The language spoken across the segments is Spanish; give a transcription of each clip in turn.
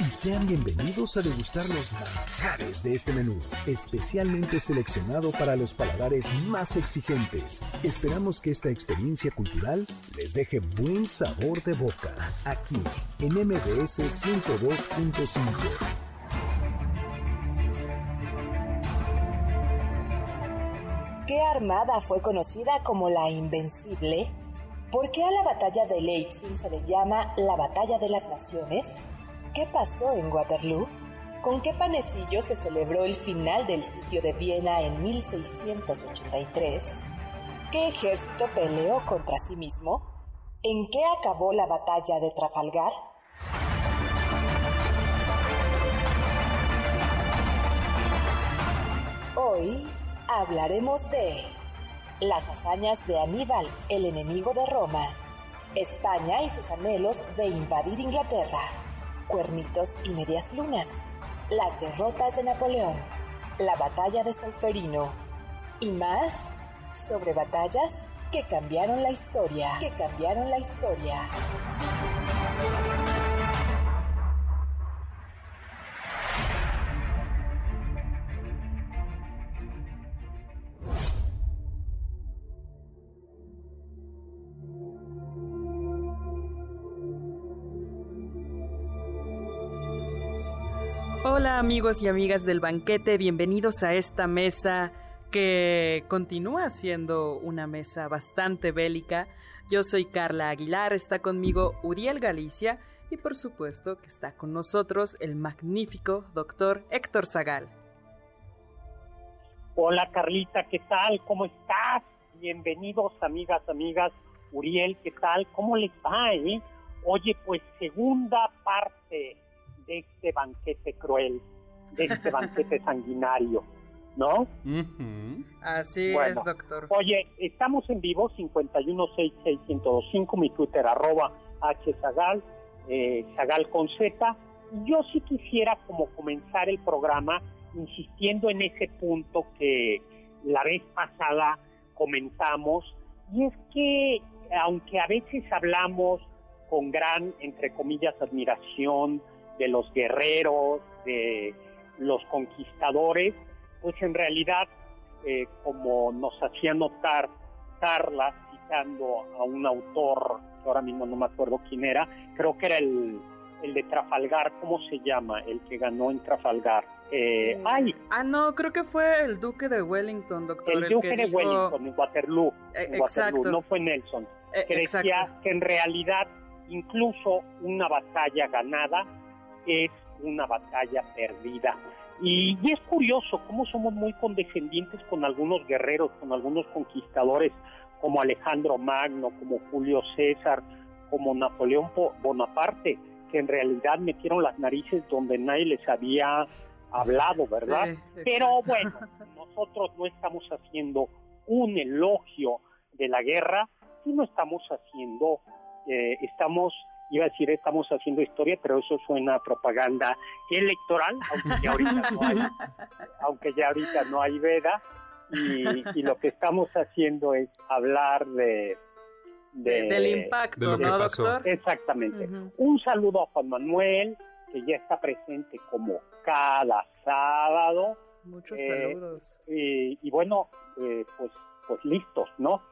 Y sean bienvenidos a degustar los manjares de este menú, especialmente seleccionado para los paladares más exigentes. Esperamos que esta experiencia cultural les deje buen sabor de boca, aquí en MBS 102.5. ¿Qué armada fue conocida como la Invencible? ¿Por qué a la batalla de Leipzig se le llama la Batalla de las Naciones? ¿Qué pasó en Waterloo? ¿Con qué panecillo se celebró el final del sitio de Viena en 1683? ¿Qué ejército peleó contra sí mismo? ¿En qué acabó la batalla de Trafalgar? Hoy hablaremos de las hazañas de Aníbal, el enemigo de Roma, España y sus anhelos de invadir Inglaterra Cuernitos y Medias Lunas, las derrotas de Napoleón, la batalla de Solferino. Y más sobre batallas que cambiaron la historia, que cambiaron la historia. Amigos y amigas del banquete, bienvenidos a esta mesa que continúa siendo una mesa bastante bélica. Yo soy Carla Aguilar, está conmigo Uriel Galicia y por supuesto que está con nosotros el magnífico doctor Héctor Zagal. Hola Carlita, ¿qué tal? ¿Cómo estás? Bienvenidos amigas, amigas. Uriel, ¿qué tal? ¿Cómo les va? Eh? Oye, pues segunda parte de este banquete cruel, este banquete sanguinario, ¿no? Así es, doctor. Oye, estamos en vivo, 5166125, mi Twitter, arroba hzagal, eh, zagal con z. Yo sí quisiera como comenzar el programa insistiendo en ese punto que la vez pasada comentamos, y es que aunque a veces hablamos con gran, entre comillas, admiración de los guerreros, de los conquistadores, pues en realidad, eh, como nos hacía notar Carla, citando a un autor, que ahora mismo no me acuerdo quién era, creo que era el, el de Trafalgar, ¿cómo se llama? El que ganó en Trafalgar. Eh, Eh, ¡Ay! Ah, no, creo que fue el duque de Wellington, doctor. El que Duque de dijo- Wellington en Waterloo, Eh, en Waterloo, exacto. no fue Nelson, Eh, que decía exacto. que en realidad incluso una batalla ganada es una batalla perdida. Y, y es curioso cómo somos muy condescendientes con algunos guerreros, con algunos conquistadores como Alejandro Magno, como Julio César, como Napoleón Po- Bonaparte, que en realidad metieron las narices donde nadie les había hablado, ¿verdad? Sí, Pero bueno, nosotros no estamos haciendo un elogio de la guerra, sino estamos haciendo, eh, estamos, iba a decir estamos haciendo historia, pero eso suena a propaganda electoral, aunque ya ahorita no hay, aunque ya ahorita no hay veda, y, y lo que estamos haciendo es hablar de... de- Del impacto, de lo que ¿no, pasó. doctor? Exactamente. Un saludo a Juan Manuel, que ya está presente como cada sábado. Muchos Eh, saludos. Y, y bueno, eh, pues, pues listos, ¿no?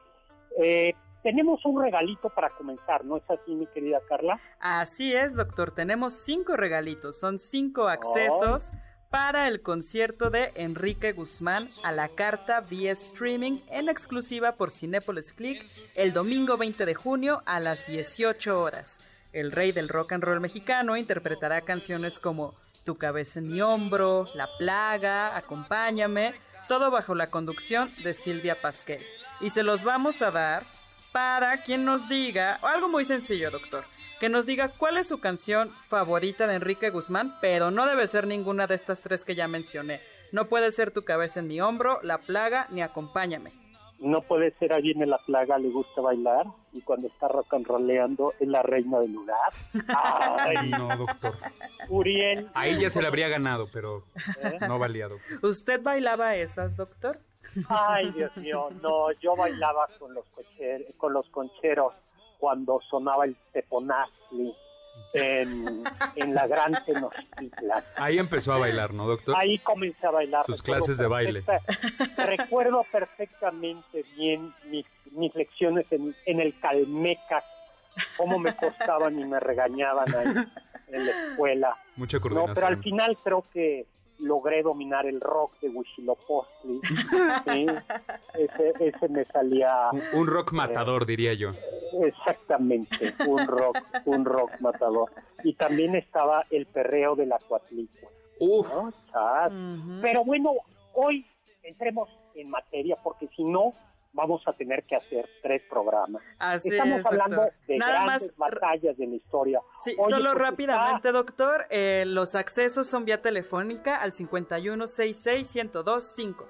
Eh, tenemos un regalito para comenzar, ¿no es así, mi querida Carla? Así es, doctor. Tenemos cinco regalitos. Son cinco accesos para el concierto de Enrique Guzmán a la carta vía streaming en exclusiva por Cinepolis Click el domingo 20 de junio a las 18 horas. El rey del rock and roll mexicano interpretará canciones como Tu cabeza en mi hombro, La plaga, Acompáñame, todo bajo la conducción de Silvia Pasquel. Y se los vamos a dar para quien nos diga, algo muy sencillo, doctor, que nos diga cuál es su canción favorita de Enrique Guzmán, pero no debe ser ninguna de estas tres que ya mencioné. No puede ser Tu cabeza en mi hombro, La plaga, ni Acompáñame. No puede ser alguien en la plaga le gusta bailar y cuando está rock and rollando es la reina del lugar. Ay, no, doctor. Uriel. Ahí ya se le habría ganado, pero ¿Eh? no valía, doctor. ¿Usted bailaba esas, doctor? Ay, Dios mío, no, yo bailaba con los, con los concheros cuando sonaba el teponazli en, en la gran Tenochtitlan. Ahí empezó a bailar, ¿no, doctor? Ahí comencé a bailar. Sus clases de baile. Recuerdo perfectamente bien mis, mis lecciones en, en el Calmeca, cómo me costaban y me regañaban ahí en la escuela. Mucha coordinación. No, pero al final creo que logré dominar el rock de Huitzilopochtli. ese, ese me salía... Un, rock matador, diría yo. Exactamente, un rock, un rock matador. Y también estaba el perreo de la cuatlicua. Uf. Pero bueno, hoy entremos en materia porque si no vamos a tener que hacer tres programas. Estamos hablando de grandes batallas de la historia. Sí, solo pues, rápidamente, doctor, eh, los accesos son vía telefónica al 5166-1025.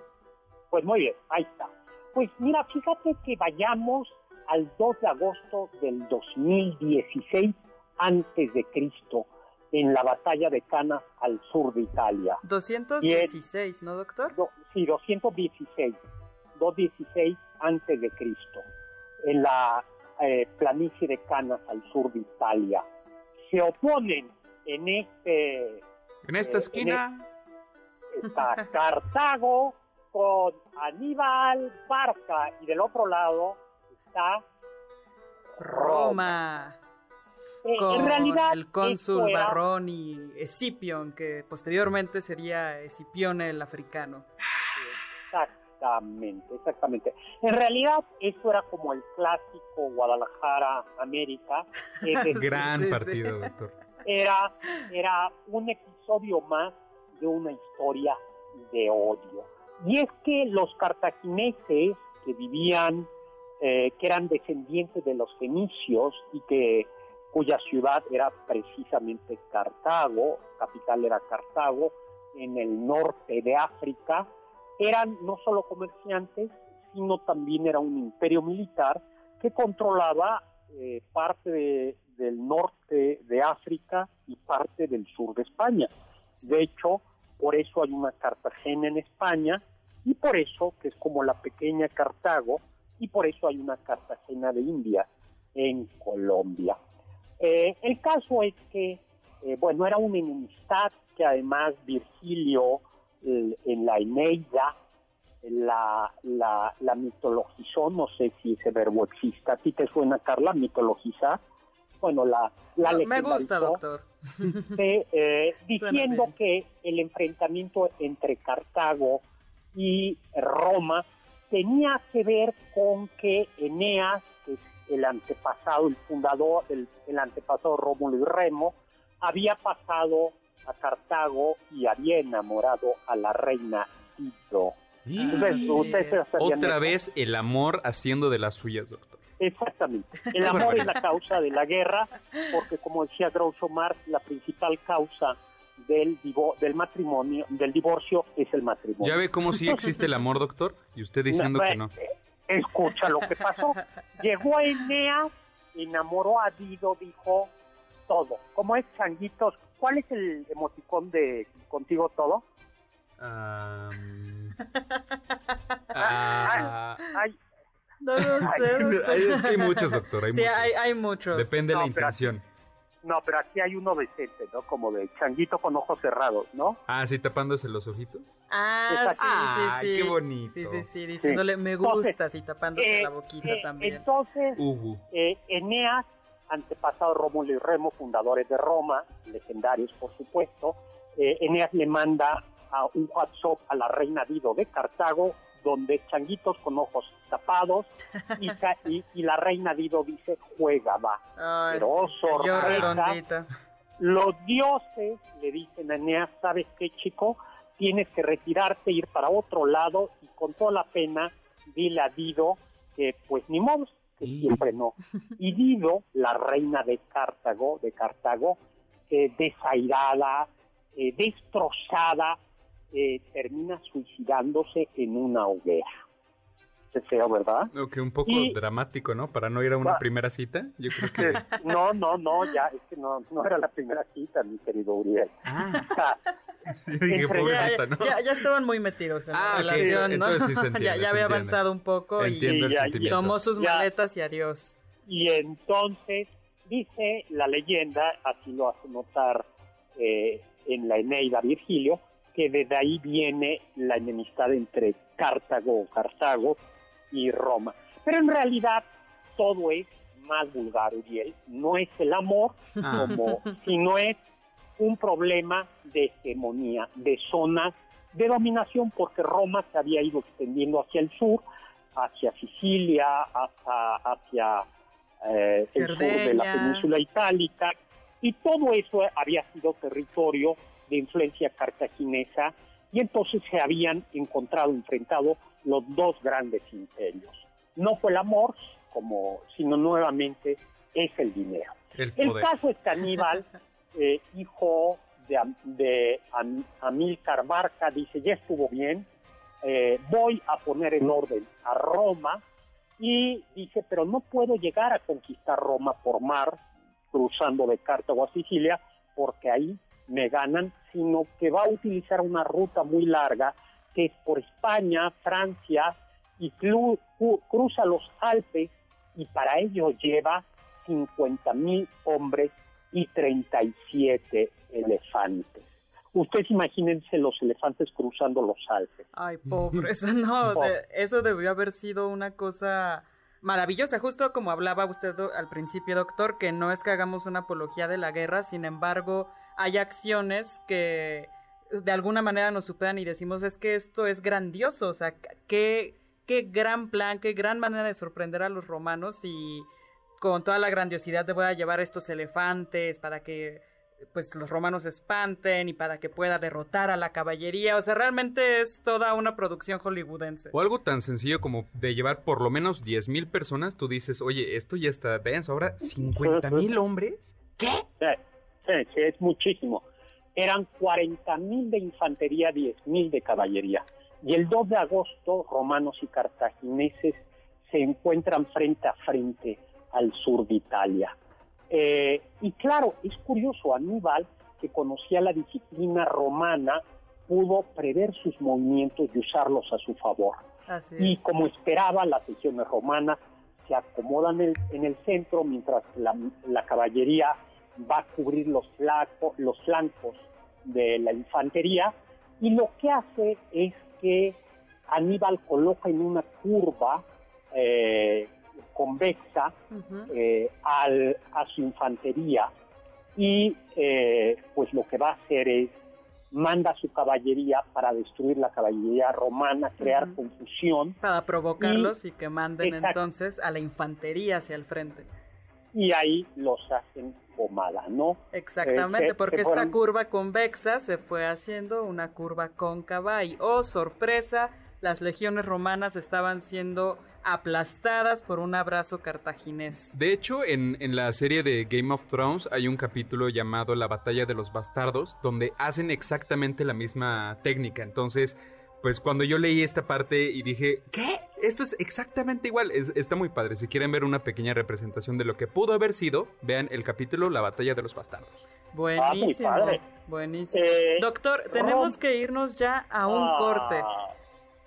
Pues muy bien, ahí está. Pues mira, fíjate que vayamos al 2 de agosto del 2016 antes de Cristo en la batalla de Cana al sur de Italia. 216, ¿no, doctor? sí, 216. 216 antes de Cristo, en la eh, planicie de Canas al sur de Italia. Se oponen en este... En esta eh, esquina. está Cartago con Aníbal Barca y del otro lado está Roma. Eh, con en realidad, el cónsul Barrón y Escipión, que posteriormente sería Escipión el africano. Exactamente, exactamente. En realidad, eso era como el clásico Guadalajara-América. Gran partido, doctor. Era, era un episodio más de una historia de odio. Y es que los cartagineses que vivían, eh, que eran descendientes de los fenicios y que cuya ciudad era precisamente Cartago, capital era Cartago, en el norte de África, eran no solo comerciantes, sino también era un imperio militar que controlaba eh, parte del norte de África y parte del sur de España. De hecho, por eso hay una Cartagena en España y por eso, que es como la pequeña Cartago, y por eso hay una Cartagena de India en Colombia. Eh, el caso es que, eh, bueno, era una enemistad que además Virgilio en la Eneida, la, la, la mitologizó, no sé si ese verbo existe. ¿A ti te suena, Carla, mitologizar? Bueno, la, la Me gusta, doctor. Eh, diciendo que el enfrentamiento entre Cartago y Roma tenía que ver con que Eneas, que es el antepasado, el fundador, el, el antepasado Rómulo y Remo, había pasado a Cartago y había enamorado a la reina Tito. Otra vez el amor haciendo de las suyas, doctor. Exactamente. El amor es la causa de la guerra, porque como decía Groucho Marx, la principal causa del, del matrimonio, del divorcio, es el matrimonio. ¿Ya ve cómo sí existe el amor, doctor? Y usted diciendo que no. Eh, escucha lo que pasó. Llegó a Eneas, enamoró a Dido, dijo todo. Como es changuitos, ¿cuál es el emoticón de contigo todo? Ah, no lo sé. es que hay muchos, doctor. Hay sí, muchos. Hay, hay, muchos. Depende de la intención. no, pero aquí hay uno decente, ¿no? Como de changuito con ojos cerrados, ¿no? Ah, sí, tapándose los ojitos. Ah, sí, sí, sí. qué bonito. Sí, sí, sí, diciéndole me gusta, sí, tapándose eh, la boquita eh, también. Entonces, eh, Eneas, antepasado Rómulo y Remo, fundadores de Roma, legendarios, por supuesto, eh, Eneas le manda a un WhatsApp a la reina Dido de Cartago, donde changuitos con ojos tapados, y, y, la reina Dido dice, juega, va. Pero oh, los dioses le dicen a Eneas, ¿sabes qué, chico? Tienes que retirarte, ir para otro lado, y con toda la pena, dile a Dido que, pues, ni modo, que siempre no. Y Dido, la reina de Cartago, de Cartago, eh, desairada, eh, destrozada, eh, termina suicidándose en una hoguera. Se feo, ¿verdad? que un poco dramático, ¿no? Para no ir a una primera cita, yo creo que... No, no, no, ya, es que no, no era la primera cita, mi querido Uriel. Ah. sí, dije, ya, ¿no? ya, estaban muy metidos en la ah, relación, ¿no? Sí ya, ya había avanzado un poco y, tomó sus maletas y adiós. Y entonces, dice la leyenda, así lo hace notar eh, en la Eneida Virgilio, que desde ahí viene la enemistad entre Cartago o Cartago y Roma. Pero en realidad todo es más vulgar, Uriel. No es el amor, ah. como, sino es un problema de hegemonía, de zonas de dominación, porque Roma se había ido extendiendo hacia el sur, hacia Sicilia, hacia, hacia eh, el sur de la península itálica, y todo eso había sido territorio de influencia cartaginesa y entonces se habían encontrado enfrentados los dos grandes imperios. No fue el amor, como, sino nuevamente es el dinero. El, caso es que Aníbal, eh, hijo de, de Amílcar Barca, dice, ya estuvo bien, eh, voy a poner en orden a Roma, y dice, pero no puedo llegar a conquistar Roma por mar, cruzando de Cartago a Sicilia, porque ahí me ganan, sino que va a utilizar una ruta muy larga por España, Francia y cruza los Alpes y para ello lleva 50 mil hombres y 37 elefantes. Ustedes imagínense los elefantes cruzando los Alpes. Ay, pobre, no, eso debió haber sido una cosa maravillosa, justo como hablaba usted al principio, doctor, que no es que hagamos una apología de la guerra, sin embargo, hay acciones que de alguna manera nos superan y decimos es que esto es grandioso, o sea, qué, qué gran plan, qué gran manera de sorprender a los romanos y con toda la grandiosidad de voy a llevar estos elefantes para que pues los romanos espanten y para que pueda derrotar a la caballería. O sea, realmente es toda una producción hollywoodense. O algo tan sencillo como de llevar por lo menos 10.000 personas, tú dices, oye, esto ya está denso. Ahora, ¿50.000 hombres? ¿Qué? Sí, sí, es muchísimo. Eran 40.000 de infantería, 10.000 de caballería. Y el 2 de agosto, romanos y cartagineses se encuentran frente a frente al sur de Italia. Eh, y claro, es curioso, Aníbal, que conocía la disciplina romana, pudo prever sus movimientos y usarlos a su favor. y como esperaba, las legiones romanas se acomodan en el, centro mientras la, caballería va a cubrir los, los flancos de la infantería y lo que hace es que Aníbal coloca en una curva eh, convexa eh, al, a su infantería y eh, pues lo que va a hacer es manda a su caballería para destruir la caballería romana, crear confusión. Para provocarlos y, que manden entonces a la infantería hacia el frente. Y ahí los hacen pomada, ¿no? Exactamente, porque esta curva convexa se fue haciendo una curva cóncava y, oh sorpresa, las legiones romanas estaban siendo aplastadas por un abrazo cartaginés. De hecho, en, en, la serie de Game of Thrones hay un capítulo llamado La batalla de los bastardos, donde hacen exactamente la misma técnica. Entonces, pues cuando yo leí esta parte y dije, ¿qué? Esto es exactamente igual. está muy padre. Si quieren ver una pequeña representación de lo que pudo haber sido, vean el capítulo La batalla de los bastardos. Buenísimo. Ah, buenísimo. Eh, Doctor, tenemos que irnos ya a un ah. corte.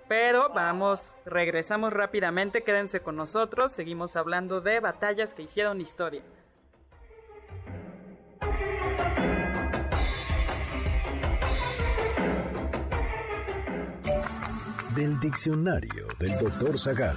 Pero vamos, regresamos rápidamente, quédense con nosotros, seguimos hablando de batallas que hicieron historia. Del diccionario del doctor Zagal.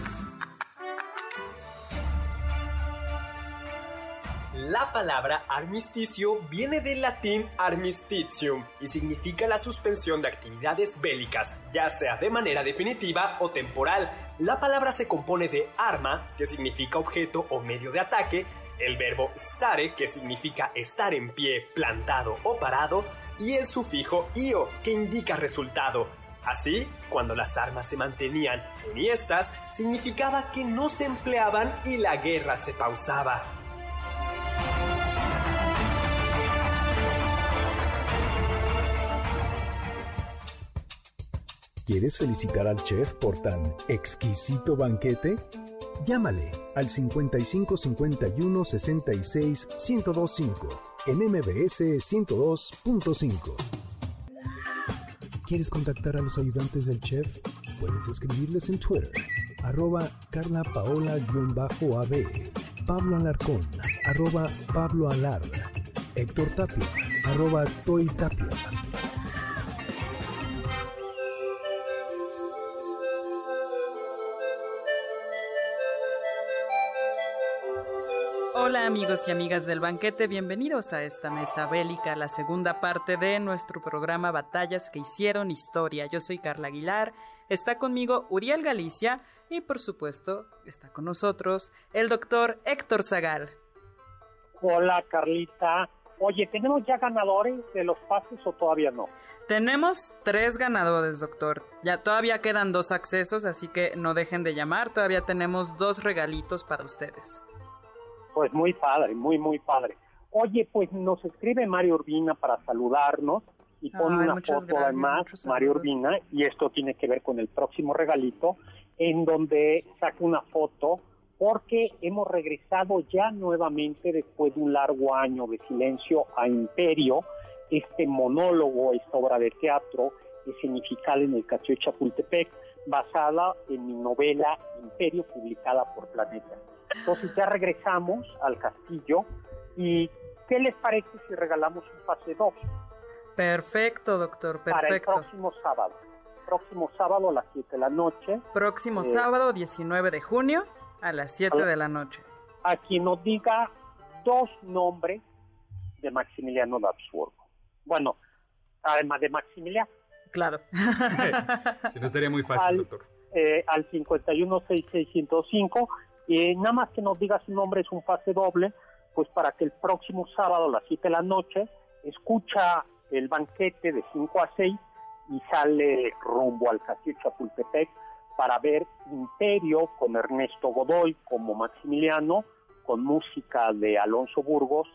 La palabra armisticio viene del latín armistitium y significa la suspensión de actividades bélicas, ya sea de manera definitiva o temporal. La palabra se compone de arma, que significa objeto o medio de ataque, el verbo stare, que significa estar en pie, plantado o parado, y el sufijo io, que indica resultado. Así, cuando las armas se mantenían enhiestas, significaba que no se empleaban y la guerra se pausaba. ¿Quieres felicitar al chef por tan exquisito banquete? Llámale al 55 51 66 1025 en MBS 102.5. ¿Quieres contactar a los ayudantes del chef? Puedes escribirles en Twitter, arroba Carla Paola-AB, Pablo Alarcón, arroba Pablo Alar, Héctor Tapia, arroba Toy Tapia. Hola amigos y amigas del banquete, bienvenidos a esta mesa bélica, la segunda parte de nuestro programa Batallas que hicieron historia. Yo soy Carla Aguilar, está conmigo Uriel Galicia y por supuesto está con nosotros el doctor Héctor Zagal. Hola Carlita, oye, ¿tenemos ya ganadores de los pases o todavía no? Tenemos tres ganadores, doctor. Ya todavía quedan dos accesos, así que no dejen de llamar. Todavía tenemos dos regalitos para ustedes. Pues muy padre, muy, muy padre. Oye, pues nos escribe Mario Urbina para saludarnos y pone una foto además, Mario Urbina, y esto tiene que ver con el próximo regalito, en donde saca una foto porque hemos regresado ya nuevamente después de un largo año de silencio a Imperio, este monólogo, esta obra de teatro escenifical en el Castillo Chapultepec, basada en mi novela Imperio, publicada por Planeta. Entonces ya regresamos al castillo y ¿qué les parece si regalamos un pase 2? Perfecto, doctor, perfecto. Para el próximo sábado. Próximo sábado a las 7 de la noche. Próximo eh, sábado, 19 de junio, a las 7 de la noche. A quien nos diga dos nombres de Maximiliano de Habsburgo. Bueno, además de Maximiliano. Claro. si no estaría muy fácil, doctor. Eh, al 516605 y nada más que nos diga su nombre es un pase doble, pues para que el próximo sábado a las 7 de la noche escucha el banquete de 5 a 6 y sale rumbo al Castillo Chapultepec para ver Imperio con Ernesto Godoy como Maximiliano, con música de Alonso Burgos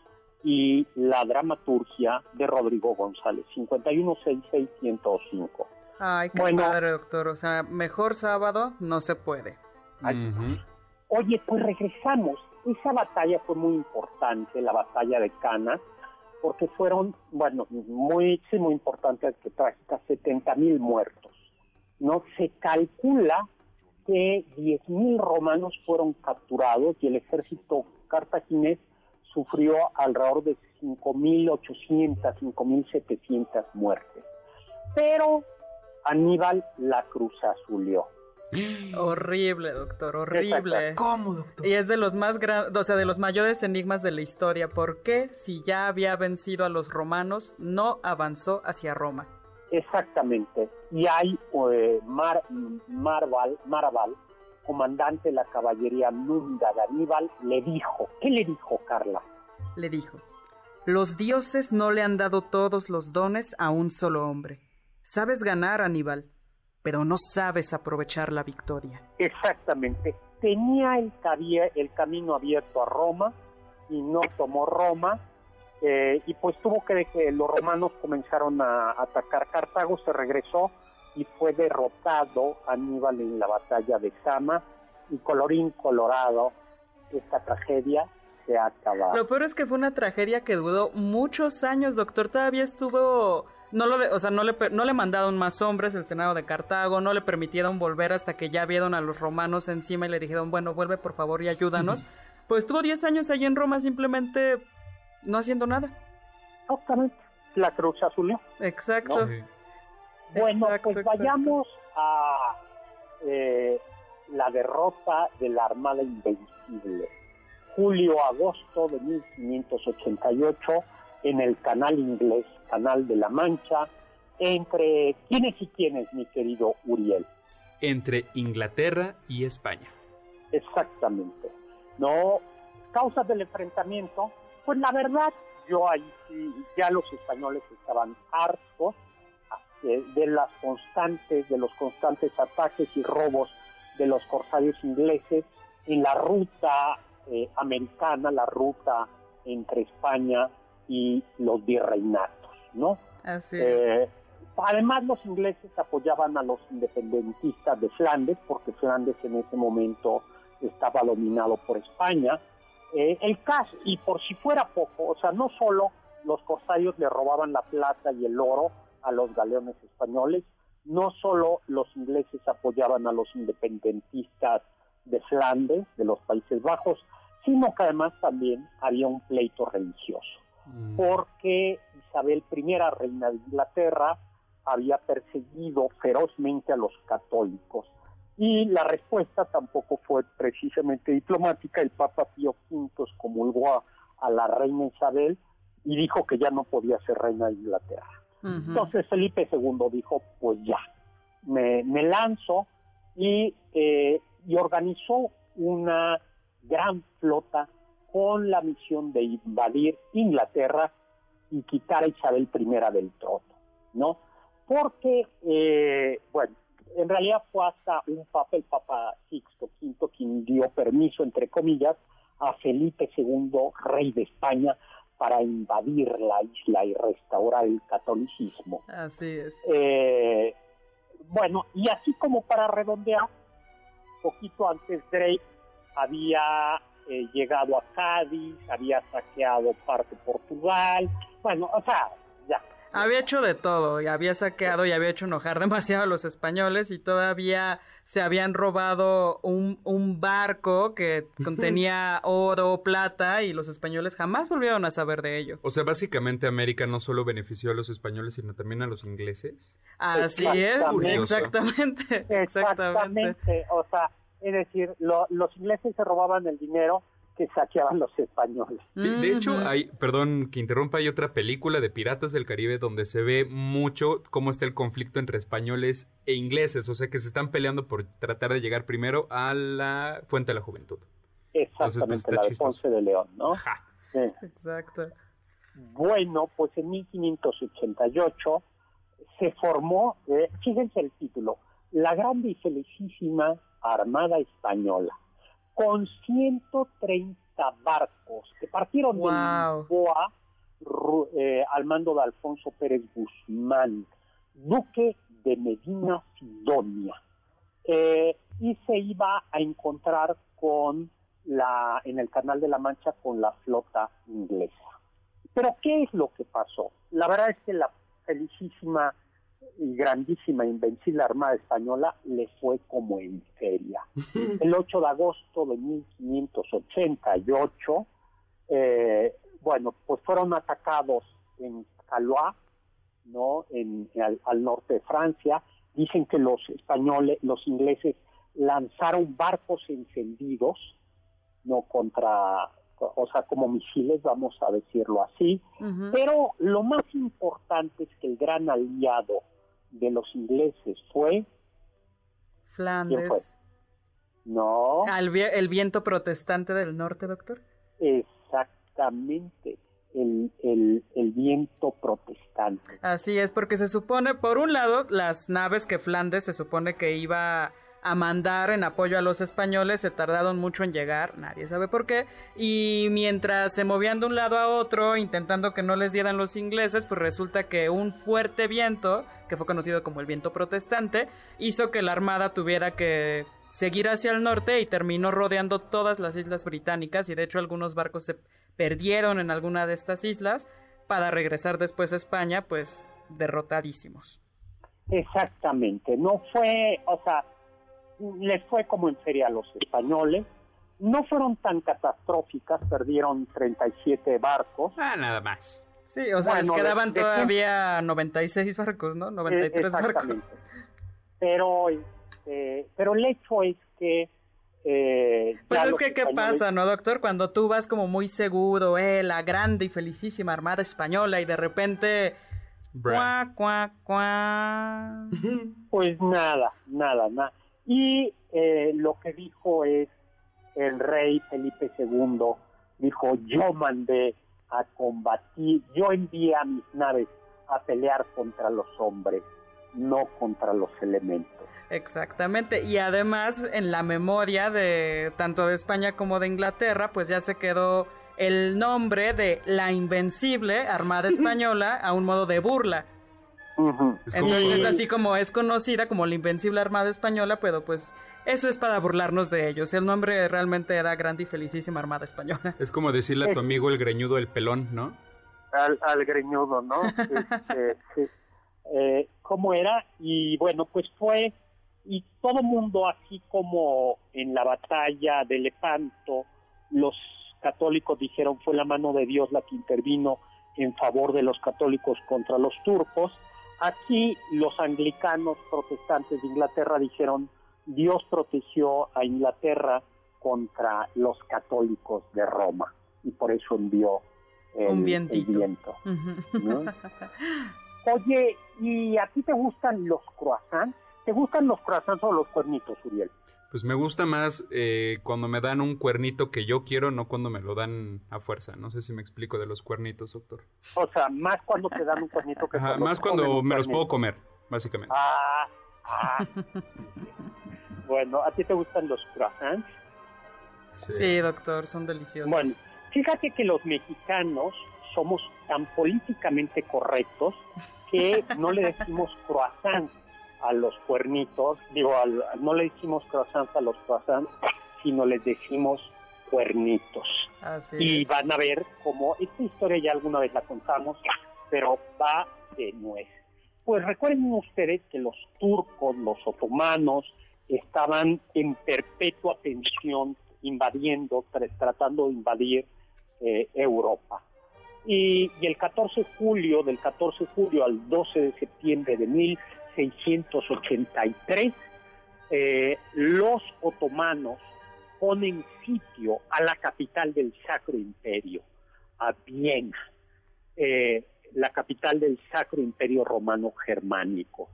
y la dramaturgia de Rodrigo González, 5166105. Ay, qué padre, doctor. O sea, mejor sábado no se puede. Oye, pues regresamos. Esa batalla fue muy importante, la batalla de Cana, porque fueron, bueno, muy, muy importante, que trajo 70 mil muertos. No se calcula que 10 mil romanos fueron capturados y el ejército cartaginés sufrió alrededor de 5.800, 5.700 muertes. Pero Aníbal la cruz azulió Horrible, doctor, horrible. ¿Cómo, doctor? Y es de los más grandes, o sea, de los mayores enigmas de la historia. ¿Por qué, si ya había vencido a los romanos, no avanzó hacia Roma? Exactamente. Y hay eh, Mar, Marval, Marval, comandante de la caballería Nunda de Aníbal, le dijo, ¿qué le dijo Carla? Le dijo, los dioses no le han dado todos los dones a un solo hombre. Sabes ganar, Aníbal pero no sabes aprovechar la victoria. Exactamente. Tenía el, el camino abierto a Roma y no tomó Roma. Eh, y pues tuvo que, que los romanos comenzaron a atacar Cartago, se regresó y fue derrotado Aníbal en la batalla de Sama y colorín colorado, esta tragedia se ha acabado. Lo peor es que fue una tragedia que duró muchos años, doctor, todavía estuvo no lo o sea, no le, no le mandaron más hombres el Senado de Cartago, no le permitieron volver hasta que ya vieron a los romanos encima y le dijeron, bueno, vuelve por favor y ayúdanos. Pues estuvo 10 años allí en Roma simplemente no haciendo nada. Exactamente, la cruz azul. Exacto. Bueno, pues vayamos a eh, la derrota de la Armada Invencible. julio-agosto de 1588 en el canal inglés, Canal de la Mancha, entre quiénes y quiénes, mi querido Uriel. Entre Inglaterra y España. Exactamente. No, causas del enfrentamiento, pues la verdad, yo ahí ya los españoles estaban hartos de, de las constantes, de los constantes ataques y robos de los corsarios ingleses en la ruta eh, americana, la ruta entre España y los virreinatos, ¿no? Así eh, Además, los ingleses apoyaban a los independentistas de Flandes, porque Flandes en ese momento estaba dominado por España. Eh, el caso, y por si fuera poco, o sea, no solo los corsarios le robaban la plata y el oro a los galeones españoles, no solo los ingleses apoyaban a los independentistas de Flandes, de los Países Bajos, sino que además también había un pleito religioso, mm. porque Isabel I, reina de Inglaterra, había perseguido ferozmente a los católicos. Y la respuesta tampoco fue precisamente diplomática. El Papa Pío V excomulgó a, la reina Isabel y dijo que ya no podía ser reina de Inglaterra. Entonces Felipe II dijo, pues ya, me, lanzo y, eh, y organizó una gran flota con la misión de invadir Inglaterra y quitar a Isabel I del trono, ¿no? Porque, eh, bueno, en realidad fue hasta un papa, el Papa Sixto V, quien dio permiso, entre comillas, a Felipe II, rey de España, para invadir la isla y restaurar el catolicismo. Así es. Eh, bueno, y así como para redondear, poquito antes Drake había eh, llegado a Cádiz, había saqueado parte de Portugal, bueno, o sea, ya. Había hecho de todo, y había saqueado y había hecho enojar demasiado a los españoles y todavía se habían robado un, un barco que contenía oro, plata y los españoles jamás volvieron a saber de ello. O sea, básicamente América no solo benefició a los españoles, sino también a los ingleses. Así es, exactamente, exactamente. Exactamente, o sea, es decir, los ingleses se robaban el dinero que saqueaban los españoles. Sí, de hecho, hay, perdón que interrumpa, hay otra película de Piratas del Caribe donde se ve mucho cómo está el conflicto entre españoles e ingleses, o sea que se están peleando por tratar de llegar primero a la fuente de la juventud. Exactamente, pues, la de Ponce de León, ¿no? Exacto. Bueno, pues en 1588 se formó, eh, fíjense el título, la grande y felicísima Armada Española, con 130 barcos que partieron de Lisboa eh, al mando de Alfonso Pérez Guzmán, duque de Medina Sidonia, eh, y se iba a encontrar con la en el Canal de la Mancha con la flota inglesa. Pero ¿qué es lo que pasó? La verdad es que la felicísima y grandísima, invencible Armada Española le fue como en feria. El 8 de agosto de 1588, eh, bueno, pues fueron atacados en Calois, ¿no? En, al, norte de Francia. Dicen que los españoles, los ingleses lanzaron barcos encendidos, no contra, o sea, como misiles, vamos a decirlo así. Pero lo más importante es que el gran aliado de los ingleses fue... Flandes. No. ¿El, viento protestante del norte, doctor? Exactamente. El, el, el, viento protestante. Así es, porque se supone, por un lado, las naves que Flandes se supone que iba a mandar en apoyo a los españoles, se tardaron mucho en llegar, nadie sabe por qué, y mientras se movían de un lado a otro intentando que no les dieran los ingleses, pues resulta que un fuerte viento, que fue conocido como el viento protestante, hizo que la armada tuviera que seguir hacia el norte y terminó rodeando todas las islas británicas y de hecho algunos barcos se perdieron en alguna de estas islas para regresar después a España pues derrotadísimos. Exactamente, no fue, o sea, les fue como en feria a los españoles. No fueron tan catastróficas, perdieron 37 barcos. Ah, nada más. Sí, o sea, les quedaban todavía 96 barcos, ¿no? 93 eh, barcos. Pero, este, pero el hecho es que eh, pues es que qué pasa, ¿no, doctor? Cuando tú vas como muy seguro, eh, la grande y felicísima Armada Española y de repente... Cuá, cuá, cuá. Pues nada, nada, nada. Y eh, lo que dijo es el rey Felipe II, dijo, yo mandé a combatir, yo envié a mis naves a pelear contra los hombres, no contra los elementos. Exactamente, y además en la memoria de tanto de España como de Inglaterra, pues ya se quedó el nombre de la invencible Armada Española a un modo de burla. Entonces, así como es conocida como la invencible Armada Española, pero pues eso es para burlarnos de ellos. El nombre realmente era Grande y Felicísima Armada Española. Es como decirle a tu amigo el greñudo el pelón, ¿no? Al, greñudo, ¿no? Este, sí. Eh, ¿Cómo era? Y bueno, pues fue, y todo mundo, así como en la batalla de Lepanto, los católicos dijeron fue la mano de Dios la que intervino en favor de los católicos contra los turcos. Aquí los anglicanos protestantes de Inglaterra dijeron Dios protegió a Inglaterra contra los católicos de Roma y por eso envió el, viento. Oye, ¿y a ti te gustan los croissants? ¿Te gustan los croissants o los cuernitos, Uriel? Pues me gusta más eh, cuando me dan un cuernito que yo quiero, no cuando me lo dan a fuerza. No sé si me explico de los cuernitos, doctor. O sea, más cuando te dan un cuernito que Ajá, Más cuando me los puedo comer, básicamente. Ah, ah. bueno, ¿a ti te gustan los croissants? Sí. doctor, son deliciosos. Bueno, fíjate que los mexicanos somos tan políticamente correctos que no le decimos croissants a los cuernitos, digo, no le decimos croissants a los croissants, sino les decimos cuernitos. y van a ver cómo, esta historia ya alguna vez la contamos, pero va de nuez. Pues recuerden ustedes que los turcos, los otomanos, estaban en perpetua tensión invadiendo, tratando de invadir eh, Europa. Y, y, el 14 de julio, del 14 de julio al 12 de septiembre de 1683, eh, los otomanos ponen sitio a la capital del Sacro Imperio, a Viena, eh, la capital del Sacro Imperio Romano Germánico.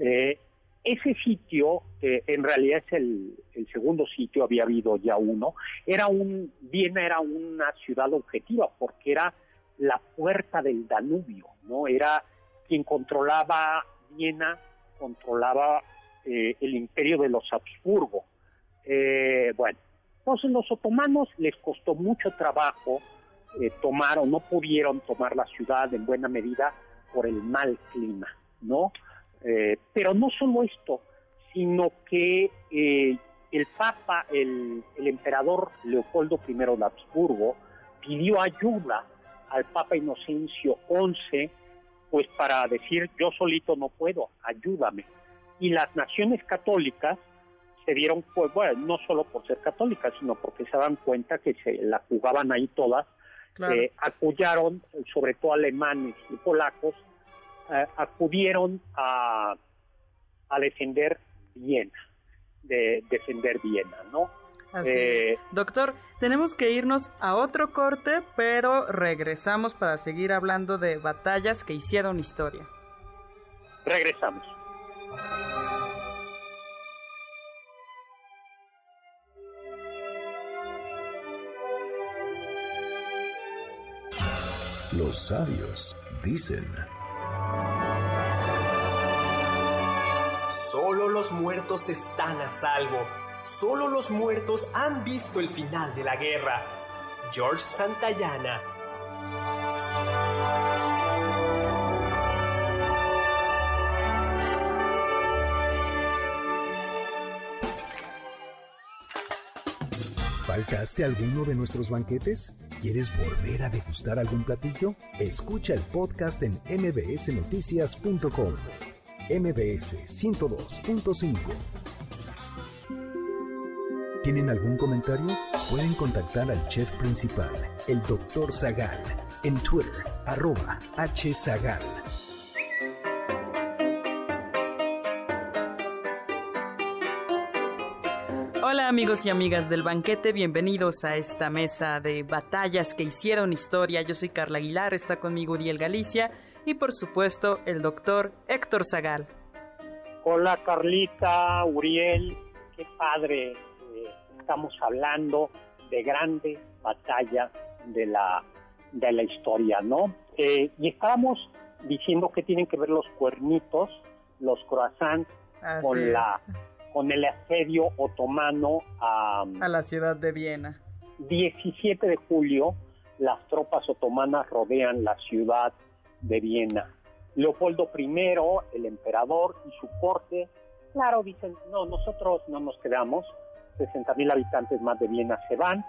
Eh, ese sitio, en realidad es el, segundo sitio, había habido ya uno, era un, Viena era una ciudad objetiva porque era la puerta del Danubio, ¿no? Era quien controlaba Viena, controlaba eh, el imperio de los Habsburgo. Eh, bueno, entonces los otomanos les costó mucho trabajo eh, tomar o no pudieron tomar la ciudad en buena medida por el mal clima, ¿no? pero no solo esto, sino que el Papa, el, el, emperador Leopoldo I de Habsburgo, pidió ayuda al Papa Inocencio XI, pues para decir yo solito no puedo, ayúdame. Y las naciones católicas se dieron, pues, bueno, no solo por ser católicas, sino porque se dan cuenta que se la jugaban ahí todas, eh, acudieron, sobre todo alemanes y polacos, eh, acudieron a, a defender Viena, de defender Viena, ¿no? Así eh, Doctor, tenemos que irnos a otro corte, pero regresamos para seguir hablando de batallas que hicieron historia. Regresamos. Los sabios dicen... Solo los muertos están a salvo Solo los muertos han visto el final de la guerra. George Santayana. ¿Faltaste alguno de nuestros banquetes? ¿Quieres volver a degustar algún platillo? Escucha el podcast en mbsnoticias.com. MBS 102.5 ¿Tienen algún comentario? Pueden contactar al chef principal, el Dr. Zagal, en Twitter, arroba hzagal. Hola Hola amigos y amigas del banquete, bienvenidos a esta mesa de batallas que hicieron historia. Yo soy Carla Aguilar, está conmigo Uriel Galicia y por supuesto el doctor Héctor Zagal. Hola Carlita, Uriel, qué padre. Eh, estamos hablando de grandes batallas de la, de la historia, ¿no? Eh, y estábamos diciendo que tienen que ver los cuernitos, los croissants, con la con el asedio otomano a, a la ciudad de Viena. 17 de julio, las tropas otomanas rodean la ciudad de Viena. Leopoldo I, el emperador y su corte, claro, dicen, no, nosotros no nos quedamos, 60 mil habitantes más de Viena se van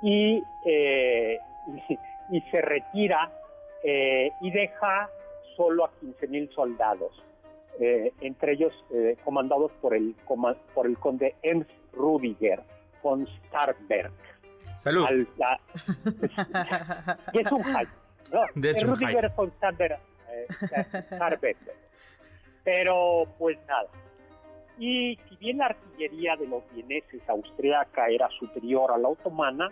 y, eh, y, se retira eh, y deja solo a 15 mil soldados. Eh, entre ellos eh, comandados por el, por el conde Ernst Rudiger von Starberg. Salud. es un hype, ¿no? Rudiger von Starberg, eh, Starberg. Pero pues nada. Y si bien la artillería de los vieneses austriaca era superior a la otomana,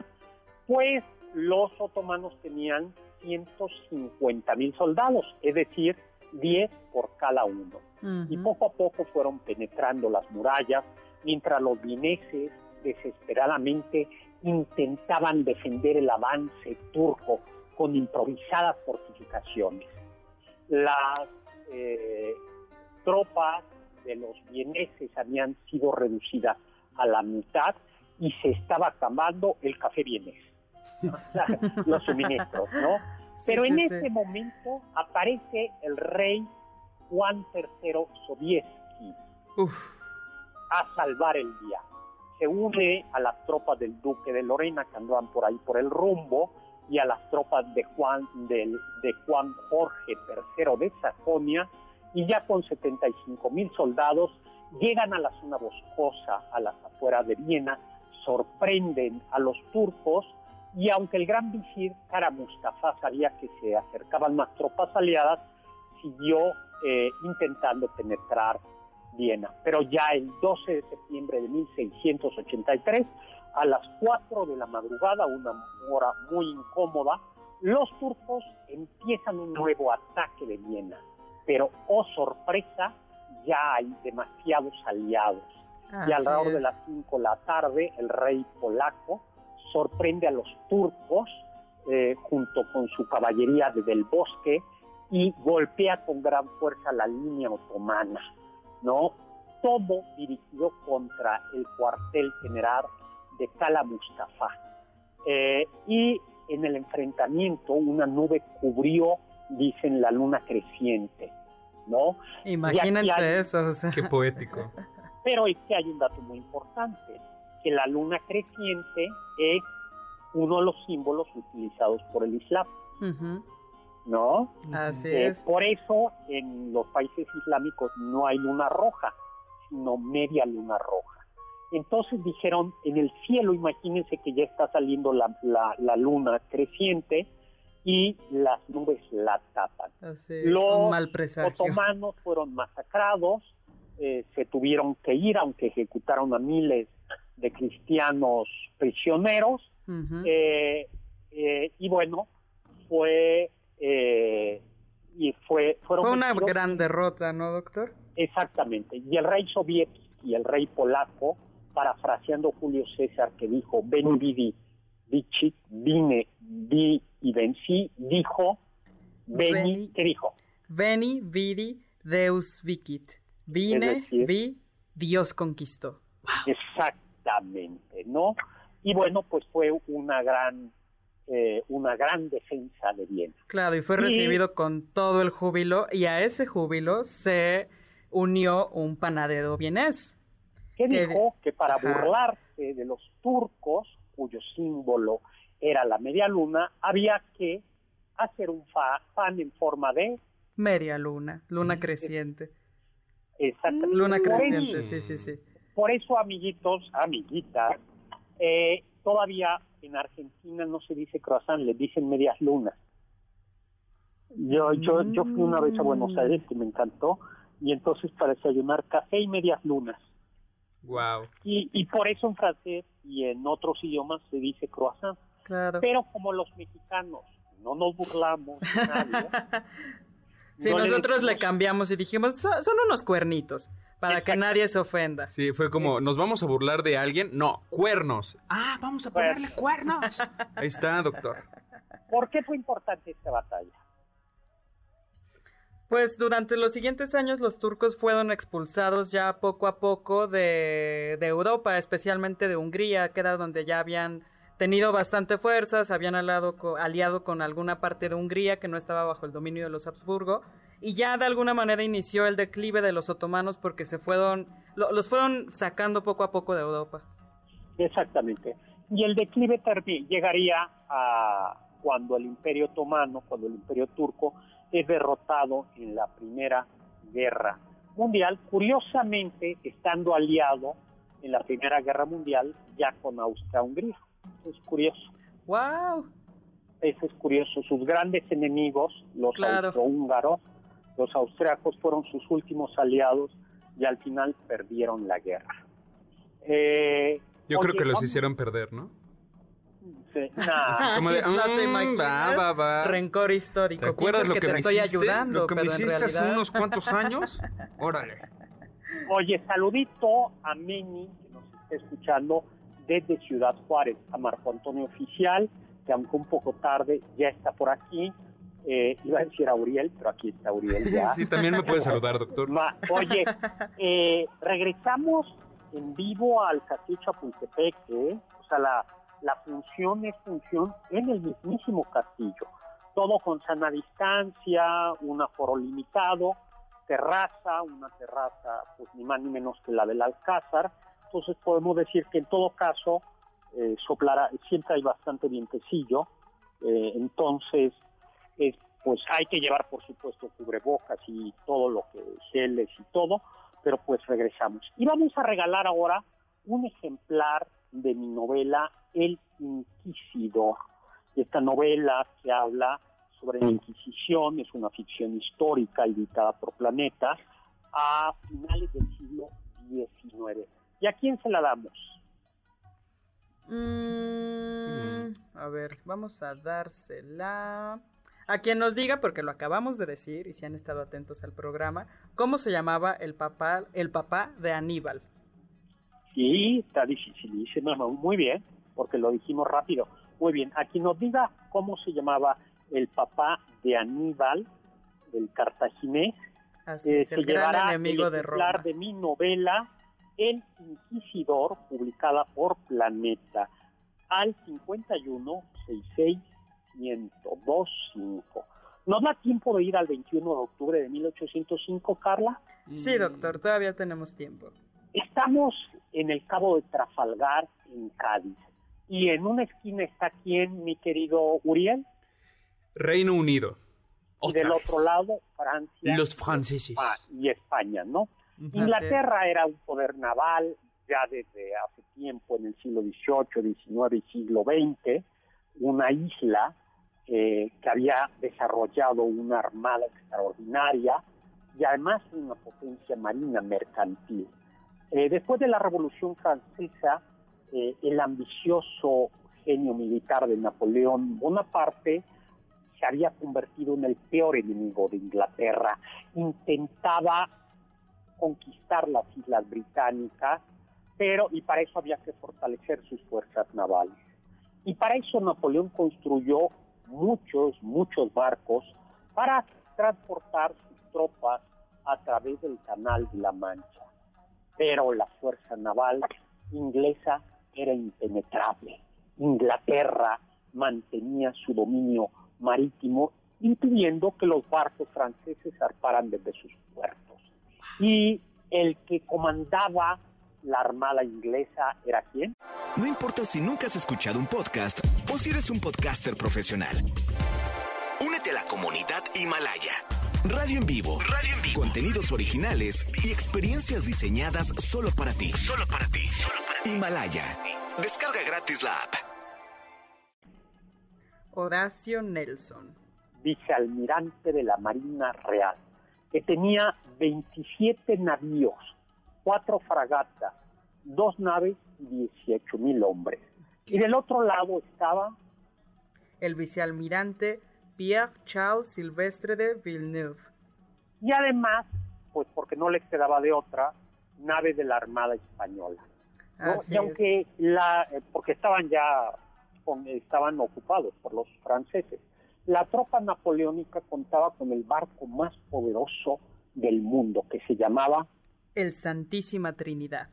pues los otomanos tenían 150 mil soldados, es decir, 10 por cada uno. Y poco a poco fueron penetrando las murallas, mientras los vieneses desesperadamente intentaban defender el avance turco con improvisadas fortificaciones. Las eh, tropas de los vieneses habían sido reducidas a la mitad y se estaba acabando el café vienés, los suministros, ¿no? Pero en ese momento aparece el rey Juan III Sobieski a salvar el día. Se une a las tropas del duque de Lorena que andaban por ahí por el rumbo y a las tropas de Juan, de Juan Jorge III de Sajonia y ya con 75 mil soldados llegan a la zona boscosa a las afueras de Viena, sorprenden a los turcos y aunque el gran visir Kara Mustafa sabía que se acercaban más tropas aliadas, siguió eh, intentando penetrar Viena. Pero ya el 12 de septiembre de 1683, a las 4 de la madrugada, una hora muy incómoda, los turcos empiezan un nuevo ataque de Viena. Pero, oh sorpresa, ya hay demasiados aliados. y alrededor de las 5 de la tarde, el rey polaco sorprende a los turcos eh, junto con su caballería desde el bosque y golpea con gran fuerza la línea otomana, ¿no? Todo dirigido contra el cuartel general de Kala Mustafa. Eh, y en el enfrentamiento una nube cubrió, dicen, la luna creciente, ¿no? Imagínense eso. Qué poético. Pero es que hay un dato muy importante que la luna creciente es uno de los símbolos utilizados por el Islam. ¿No? Así eh, es. Por eso en los países islámicos no hay luna roja, sino media luna roja. Entonces dijeron, en el cielo, imagínense que ya está saliendo la, la, luna creciente y las nubes la tapan. los otomanos fueron masacrados, eh, se tuvieron que ir, aunque ejecutaron a miles de cristianos prisioneros. Eh, eh, y bueno, fue. Eh, y fue, fueron fue una gran derrota, ¿no, doctor? Exactamente. Y el rey y el rey polaco, parafraseando Julio César, que dijo: Ven, vidi, vicit, vine, vi y vencí, dijo: Veni, ¿qué dijo? Veni, vidi, Deus vicit. Vine, vi, Dios conquistó. Exacto ¿no? Y bueno, pues fue una gran eh, una gran defensa de Viena. Claro, y fue recibido con todo el júbilo y a ese júbilo se unió un panadero vienés. Que, dijo que para burlarse de los turcos, cuyo símbolo era la media luna, había que hacer un pan en forma de... Media luna, luna creciente. Exactamente. Luna creciente, sí, sí, sí. Por eso, amiguitos, amiguitas, eh, todavía en Argentina no se dice croissant, le dicen medias lunas. Yo, yo, yo fui una vez a Buenos Aires que me encantó y entonces para desayunar café y medias lunas. Wow. Y, y por eso en francés y en otros idiomas se dice croissant. Claro. Pero como los mexicanos no nos burlamos de nadie, no le nosotros le decimos- cambiamos y dijimos, son, son unos cuernitos, para que nadie se ofenda. Sí, fue como, ¿nos vamos a burlar de alguien? No, cuernos. Ah, vamos a ponerle cuernos. Ahí está, doctor. ¿por qué fue importante esta batalla? Pues durante los siguientes años los turcos fueron expulsados ya poco a poco de, de Europa, especialmente de Hungría, que era donde ya habían tenido bastante fuerza, se habían aliado, co- aliado con alguna parte de Hungría que no estaba bajo el dominio de los Habsburgo, y ya de alguna manera inició el declive de los otomanos porque se fueron, lo- los fueron sacando poco a poco de Europa. Exactamente. Y el declive termi- llegaría a cuando el Imperio Otomano, cuando el Imperio Turco es derrotado en la Primera Guerra Mundial, curiosamente estando aliado en la Primera Guerra Mundial ya con Austria-Hungría. Eso es curioso. ¡Wow! Eso es curioso. Sus grandes enemigos, los Claro. austrohúngaros, los austriacos fueron sus últimos aliados y al final perdieron la guerra. Eh, Yo creo que los vamos- hicieron perder, ¿no? Sí, nah. Como de, ¿No te "Mm, imaginas? va, va, va". Rencor histórico. ¿Te acuerdas lo que, que, te me estoy hiciste? ayudando, lo que me hiciste hace realidad- unos cuantos años. Órale. Oye, saludito a Meni, que nos está escuchando desde Ciudad Juárez, a Marco Antonio Oficial, que aunque un poco tarde ya está por aquí. Eh, iba a decir a Uriel, pero aquí está Uriel ya. Sí, también me puede saludar, doctor. Ma- oye, eh, regresamos en vivo al Castillo Chapultepec, ¿eh? o sea, la, la función es función en el mismísimo castillo. Todo con sana distancia, un aforo limitado, terraza, una terraza pues ni más ni menos que la del Alcázar. Entonces podemos decir que en todo caso eh, soplará, siempre hay bastante vientecillo, eh, entonces es, pues hay que llevar por supuesto cubrebocas y todo lo que geles y todo, pero pues regresamos. Y vamos a regalar ahora un ejemplar de mi novela El Inquisidor. Esta novela que habla sobre la Inquisición, es una ficción histórica editada por Planeta a finales del siglo XIX. ¿Y a quién se la damos? Mm, a ver, vamos a dársela a quien nos diga, porque lo acabamos de decir y si han estado atentos al programa, cómo se llamaba el papá, el papá de Aníbal. Sí, está dificilísimo, no, muy bien, porque lo dijimos rápido. Muy bien, a quien nos diga cómo se llamaba el papá de Aníbal, del cartaginés, Así eh, es, se el gran enemigo el de Roma. de mi novela El Inquisidor, publicada por Planeta, al 51 66 1025. ¿Nos da tiempo de ir al 21 de octubre de 1805, Carla? Sí, doctor, todavía tenemos tiempo. Estamos en el Cabo de Trafalgar, en Cádiz. Y en una esquina está quién, mi querido Uriel, Reino Unido. y del otro lado Francia Los franceses. Y España, ¿no? Inglaterra era un poder naval ya desde hace tiempo, en el siglo XVIII, XIX y siglo XX, una isla eh, que había desarrollado una armada extraordinaria y además una potencia marina mercantil. Eh, después de la Revolución Francesa, eh, el ambicioso genio militar de Napoleón Bonaparte se había convertido en el peor enemigo de Inglaterra. Intentaba conquistar las islas británicas, pero y para eso había que fortalecer sus fuerzas navales. Y para eso Napoleón construyó muchos, muchos barcos para transportar sus tropas a través del Canal de la Mancha. Pero la fuerza naval inglesa era impenetrable. Inglaterra mantenía su dominio marítimo, impidiendo que los barcos franceses zarparan desde sus puertos. Y el que comandaba la armada inglesa era quién? No importa si nunca has escuchado un podcast o si eres un podcaster profesional. Únete a la comunidad Himalaya. Radio en vivo. Radio en vivo. Contenidos originales y experiencias diseñadas solo para ti. Solo para ti. Himalaya. Descarga gratis la app. Horacio Nelson. vicealmirante de la Marina Real, que tenía 27 navíos, cuatro fragatas, dos naves y 18 mil hombres. Y del otro lado estaba el vicealmirante Pierre Charles Silvestre de Villeneuve. Y además, pues porque no les quedaba de otra, nave de la Armada Española. Y aunque la, eh, porque estaban ya estaban ocupados por los franceses. La tropa napoleónica contaba con el barco más poderoso del mundo, que se llamaba el Santísima Trinidad.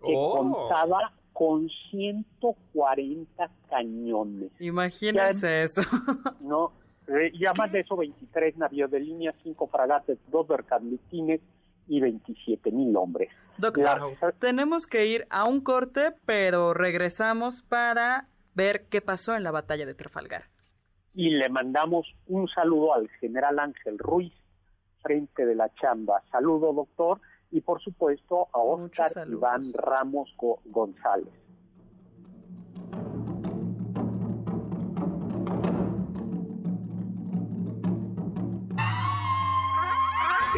Que oh. contaba con 140 cañones. Imagínense eso. No, eh, y además de eso, 23 navíos de línea, 5 fragates, 2 bergantines y 27 mil hombres. Doctor, tenemos que ir a un corte, pero regresamos para ver qué pasó en la batalla de Trafalgar. Y le mandamos un saludo al general Ángel Ruiz, frente de la chamba. Saludo, doctor, y por supuesto a Oscar Iván Ramos González.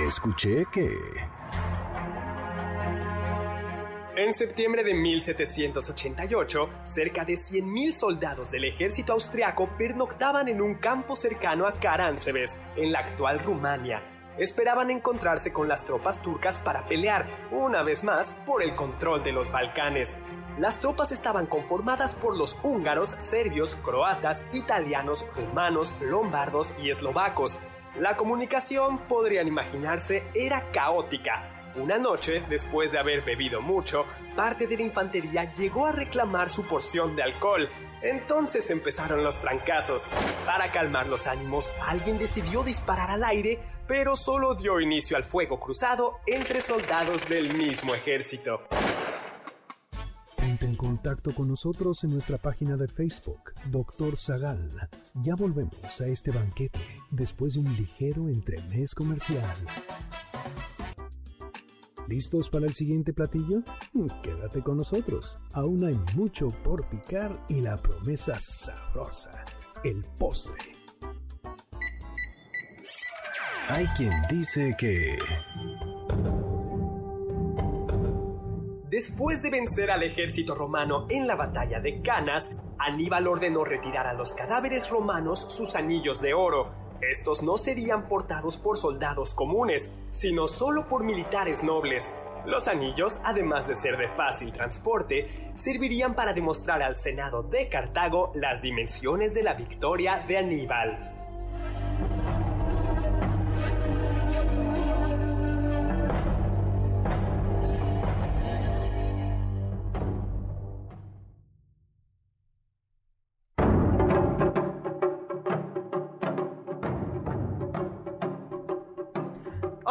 Escuché que... En septiembre de 1788, cerca de 100.000 soldados del ejército austriaco pernoctaban en un campo cercano a Karansebes, en la actual Rumania, esperaban encontrarse con las tropas turcas para pelear, una vez más, por el control de los Balcanes. Las tropas estaban conformadas por los húngaros, serbios, croatas, italianos, rumanos, lombardos y eslovacos. La comunicación, podrían imaginarse, era caótica. Una noche, después de haber bebido mucho, parte de la infantería llegó a reclamar su porción de alcohol. Entonces empezaron los trancazos. Para calmar los ánimos, alguien decidió disparar al aire pero solo dio inicio al fuego cruzado entre soldados del mismo ejército. Ponte en contacto con nosotros en nuestra página de Facebook, Doctor Zagal. Ya volvemos a este banquete después de un ligero entremés comercial. ¿Listos para el siguiente platillo? Quédate con nosotros. Aún hay mucho por picar y la promesa sabrosa, el postre. Hay quien dice que... Después de vencer al ejército romano en la batalla de Canas, Aníbal ordenó retirar a los cadáveres romanos sus anillos de oro. Estos no serían portados por soldados comunes, sino solo por militares nobles. Los anillos, además de ser de fácil transporte, servirían para demostrar al Senado de Cartago las dimensiones de la victoria de Aníbal.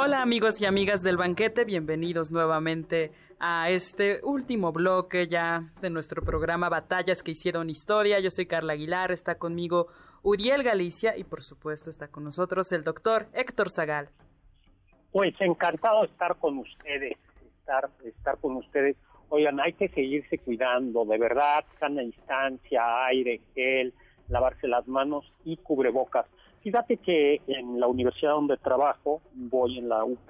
Hola amigos y amigas del banquete, bienvenidos nuevamente a este último bloque ya de nuestro programa Batallas que hicieron historia. Yo soy Carla Aguilar, está conmigo Uriel Galicia y por supuesto está con nosotros el doctor Héctor Zagal. Pues encantado de estar con ustedes, estar, estar con ustedes. Oigan, hay que seguirse cuidando, de verdad, sana distancia, aire, gel, lavarse las manos y cubrebocas. Fíjate que en la universidad donde trabajo, voy en la UP,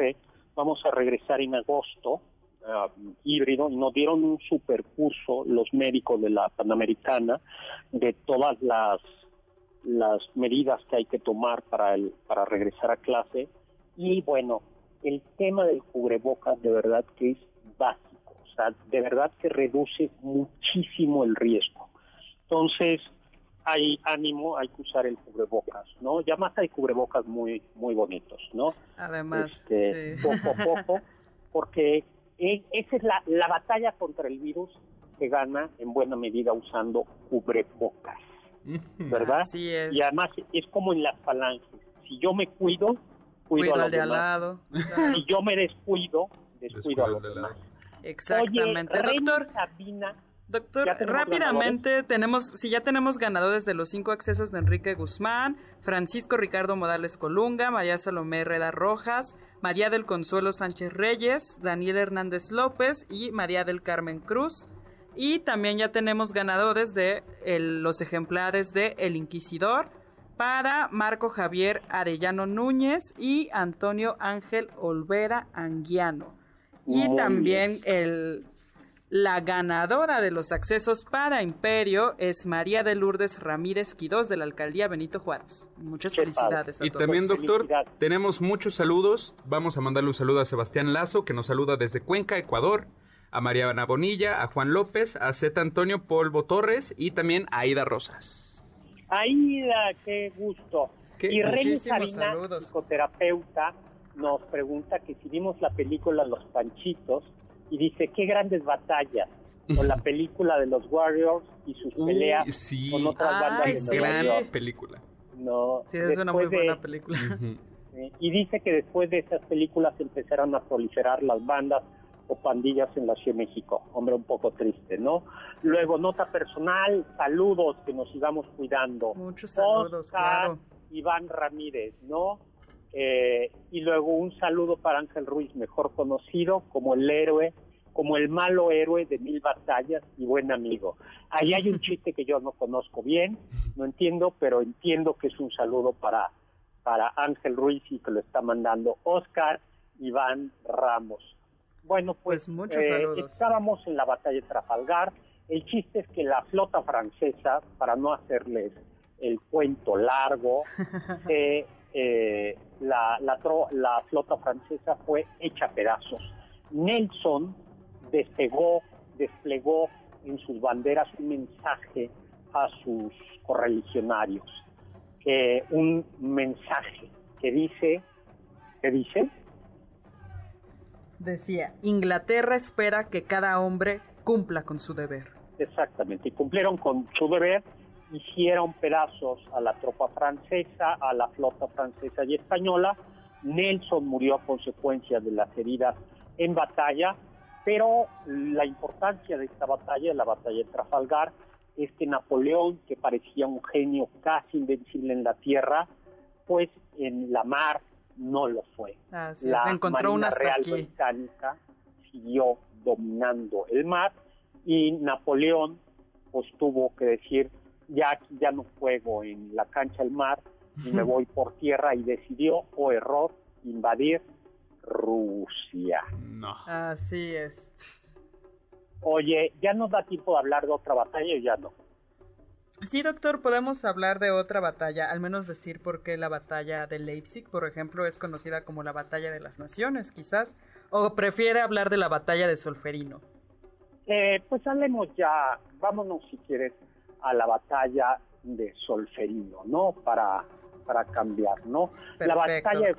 vamos a regresar en agosto, ah, híbrido, nos dieron un supercurso los médicos de la Panamericana de todas las las medidas que hay que tomar para el para regresar a clase. Y bueno el tema del cubrebocas de verdad que es básico o sea de verdad que reduce muchísimo el riesgo. Entonces hay ánimo, hay que usar el cubrebocas, ¿no? Ya más hay cubrebocas muy muy bonitos, ¿no? Además, este, poco a poco, porque e, esa es la, la batalla contra el virus que gana en buena medida usando cubrebocas, ¿verdad? Así es. Y además es como en las falanges. Si yo me cuido, cuido, a los de al lado. Si yo me descuido, descuido, a los demás. Exactamente, Oye, doctor. Sabina Doctor, rápidamente tenemos, si ya tenemos ganadores de los cinco accesos de Enrique Guzmán, Francisco Ricardo Modales Colunga, María Salomé Herrera Rojas, María del Consuelo Sánchez Reyes, Daniel Hernández López y María del Carmen Cruz. Y también ya tenemos ganadores de los ejemplares de El Inquisidor para Marco Javier Arellano Núñez y Antonio Ángel Olvera Anguiano. Y también el La ganadora de los accesos para Imperio es María de Lourdes Ramírez Quidós de la alcaldía Benito Juárez. Muchas felicidades a y también, doctor, tenemos muchos saludos. Vamos a mandarle un saludo a Sebastián Lazo, que nos saluda desde Cuenca, Ecuador, a Mariana Bonilla, a Juan López, a Z Antonio Polvo Torres y también a Aida Rosas. Aida, qué gusto. y Reni Sabina, psicoterapeuta, nos pregunta que si vimos la película Los Panchitos, y dice, qué grandes batallas. Con la película de los Warriors y sus peleas con otras bandas de gran película. No, sí, es una muy buena película. y dice que después de esas películas empezaron a proliferar las bandas o pandillas en la Ciudad de México. Hombre, un poco triste, ¿no? Luego, nota personal, saludos, que nos sigamos cuidando. Muchos saludos, claro. Iván Ramírez, ¿no? Eh, y luego un saludo para Ángel Ruiz, mejor conocido como el héroe, como el malo héroe de mil batallas y buen amigo. Ahí hay un chiste que yo no conozco bien, no entiendo, pero entiendo que es un saludo para, para Ángel Ruiz y que lo está mandando Oscar Iván Ramos. Bueno, pues, pues eh, estábamos en la batalla de Trafalgar. El chiste es que la flota francesa, para no hacerles el cuento largo, se eh, la, la, flota francesa fue hecha a pedazos. Nelson despegó, desplegó en sus banderas un mensaje a sus correligionarios, un mensaje que dice, ¿qué dice? Decía, Inglaterra espera que cada hombre cumpla con su deber. Exactamente, y cumplieron con su deber hicieron pedazos a la tropa francesa, a la flota francesa y española. Nelson murió a consecuencia de las heridas en batalla, pero la importancia de esta batalla, la batalla de Trafalgar, es que Napoleón, que parecía un genio casi invencible en la tierra, pues en la mar no lo fue. la se encontró Marina una Real Británica siguió dominando el mar y Napoleón pues tuvo que decir ya ya no juego en la cancha del mar y me voy por tierra y decidió, o oh, error, invadir Rusia. No. Así es. Oye, ¿ya nos da tiempo de hablar de otra batalla o ya no? Sí, doctor, podemos hablar de otra batalla, al menos decir por qué la batalla de Leipzig, por ejemplo, es conocida como la batalla de las naciones, quizás, o prefiere hablar de la batalla de Solferino. Eh, pues hablemos ya, vámonos si quieres a la batalla de Solferino, ¿no? Para, para cambiar, ¿no? la batalla de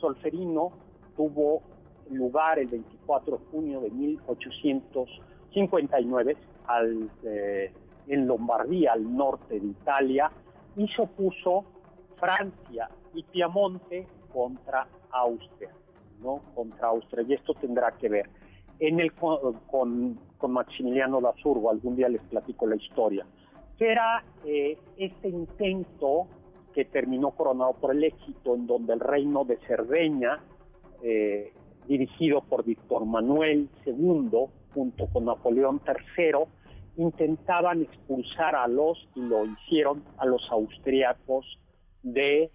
Solferino tuvo lugar el 24 de junio de 1859 al, eh, en Lombardía, al norte de Italia, y se opuso Francia y Piamonte contra Austria, ¿no? Contra Austria, y esto tendrá que ver en el con, con Maximiliano da algún día les platico la historia, que era eh, este intento que terminó coronado por el éxito, en donde el reino de Cerdeña, eh, dirigido por Víctor Manuel II, junto con Napoleón III, intentaban expulsar a los, y lo hicieron, a los austríacos de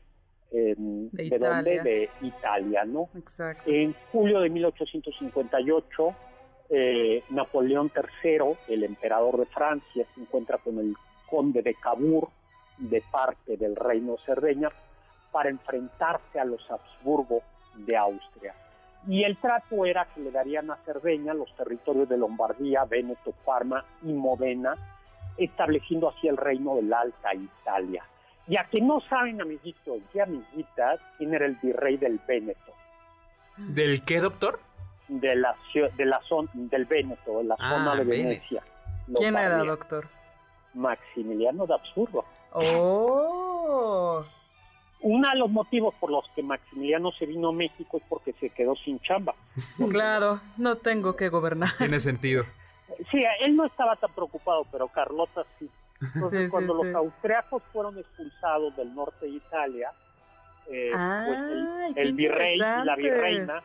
em, de, Italia. de Italia, ¿no? Exacto. En julio de 1858 eh, Napoleón III, el emperador de Francia, se encuentra con el conde de Cabur de parte del reino Cerdeña para enfrentarse a los Habsburgo de Austria. Y el trato era que le darían a Cerdeña los territorios de Lombardía, Véneto, Parma y Modena, estableciendo así el reino de la Alta Italia. Ya que no saben, amiguitos y amiguitas, quién era el virrey del Véneto. ¿Del qué, doctor? de la, de la zona del Véneto, de la ah, zona de Venecia. ¿Quién era, doctor? Maximiliano de Absurdo. Oh. Uno de los motivos por los que Maximiliano se vino a México es porque se quedó sin chamba. Claro, no tengo que gobernar. Tiene sentido. Sí, él no estaba tan preocupado, pero Carlota sí. Entonces, cuando los austriacos fueron expulsados del norte de Italia, eh, pues el, el virrey y la virreina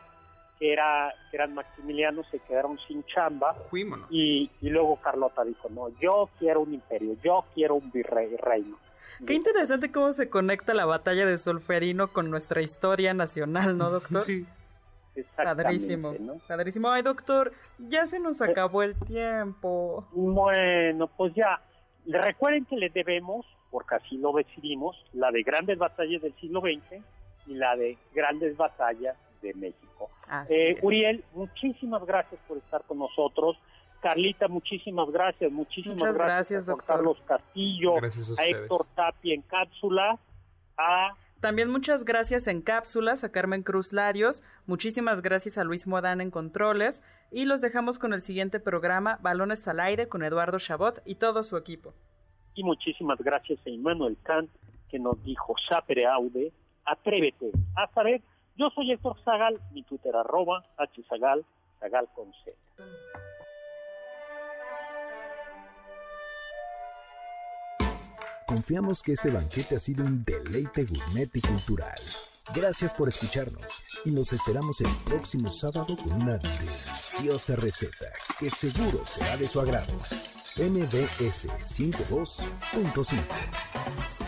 que, era, que eran Maximiliano se quedaron sin chamba. Y, y luego Carlota dijo, no, yo quiero un imperio, yo quiero un virrey, reino. Qué interesante cómo se conecta la batalla de Solferino con nuestra historia nacional, ¿no, doctor? Sí. Padrísimo, padrísimo. Ay, doctor, ya se nos eh, acabó el tiempo. Bueno, pues ya. Recuerden que le debemos, porque así lo decidimos, la de grandes batallas del siglo XX y la de grandes batallas de México. Eh, Uriel, muchísimas gracias por estar con nosotros. Carlita, muchísimas gracias. Muchísimas gracias, doctor. Carlos Castillo, a, Héctor Tapia en cápsula, a también muchas gracias en cápsulas a Carmen Cruz Larios, muchísimas gracias a Luis Modán en controles y los dejamos con el siguiente programa Balones al aire con Eduardo Chabot y todo su equipo. Y muchísimas gracias a Immanuel Kant que nos dijo sapere aude, atrévete a saber. Yo soy Héctor Zagal, mi Twitter arroba hzagal, zagal con. Confiamos que este banquete ha sido un deleite gourmet y cultural. Gracias por escucharnos y nos esperamos el próximo sábado con una deliciosa receta que seguro será de su agrado. MBS 102.5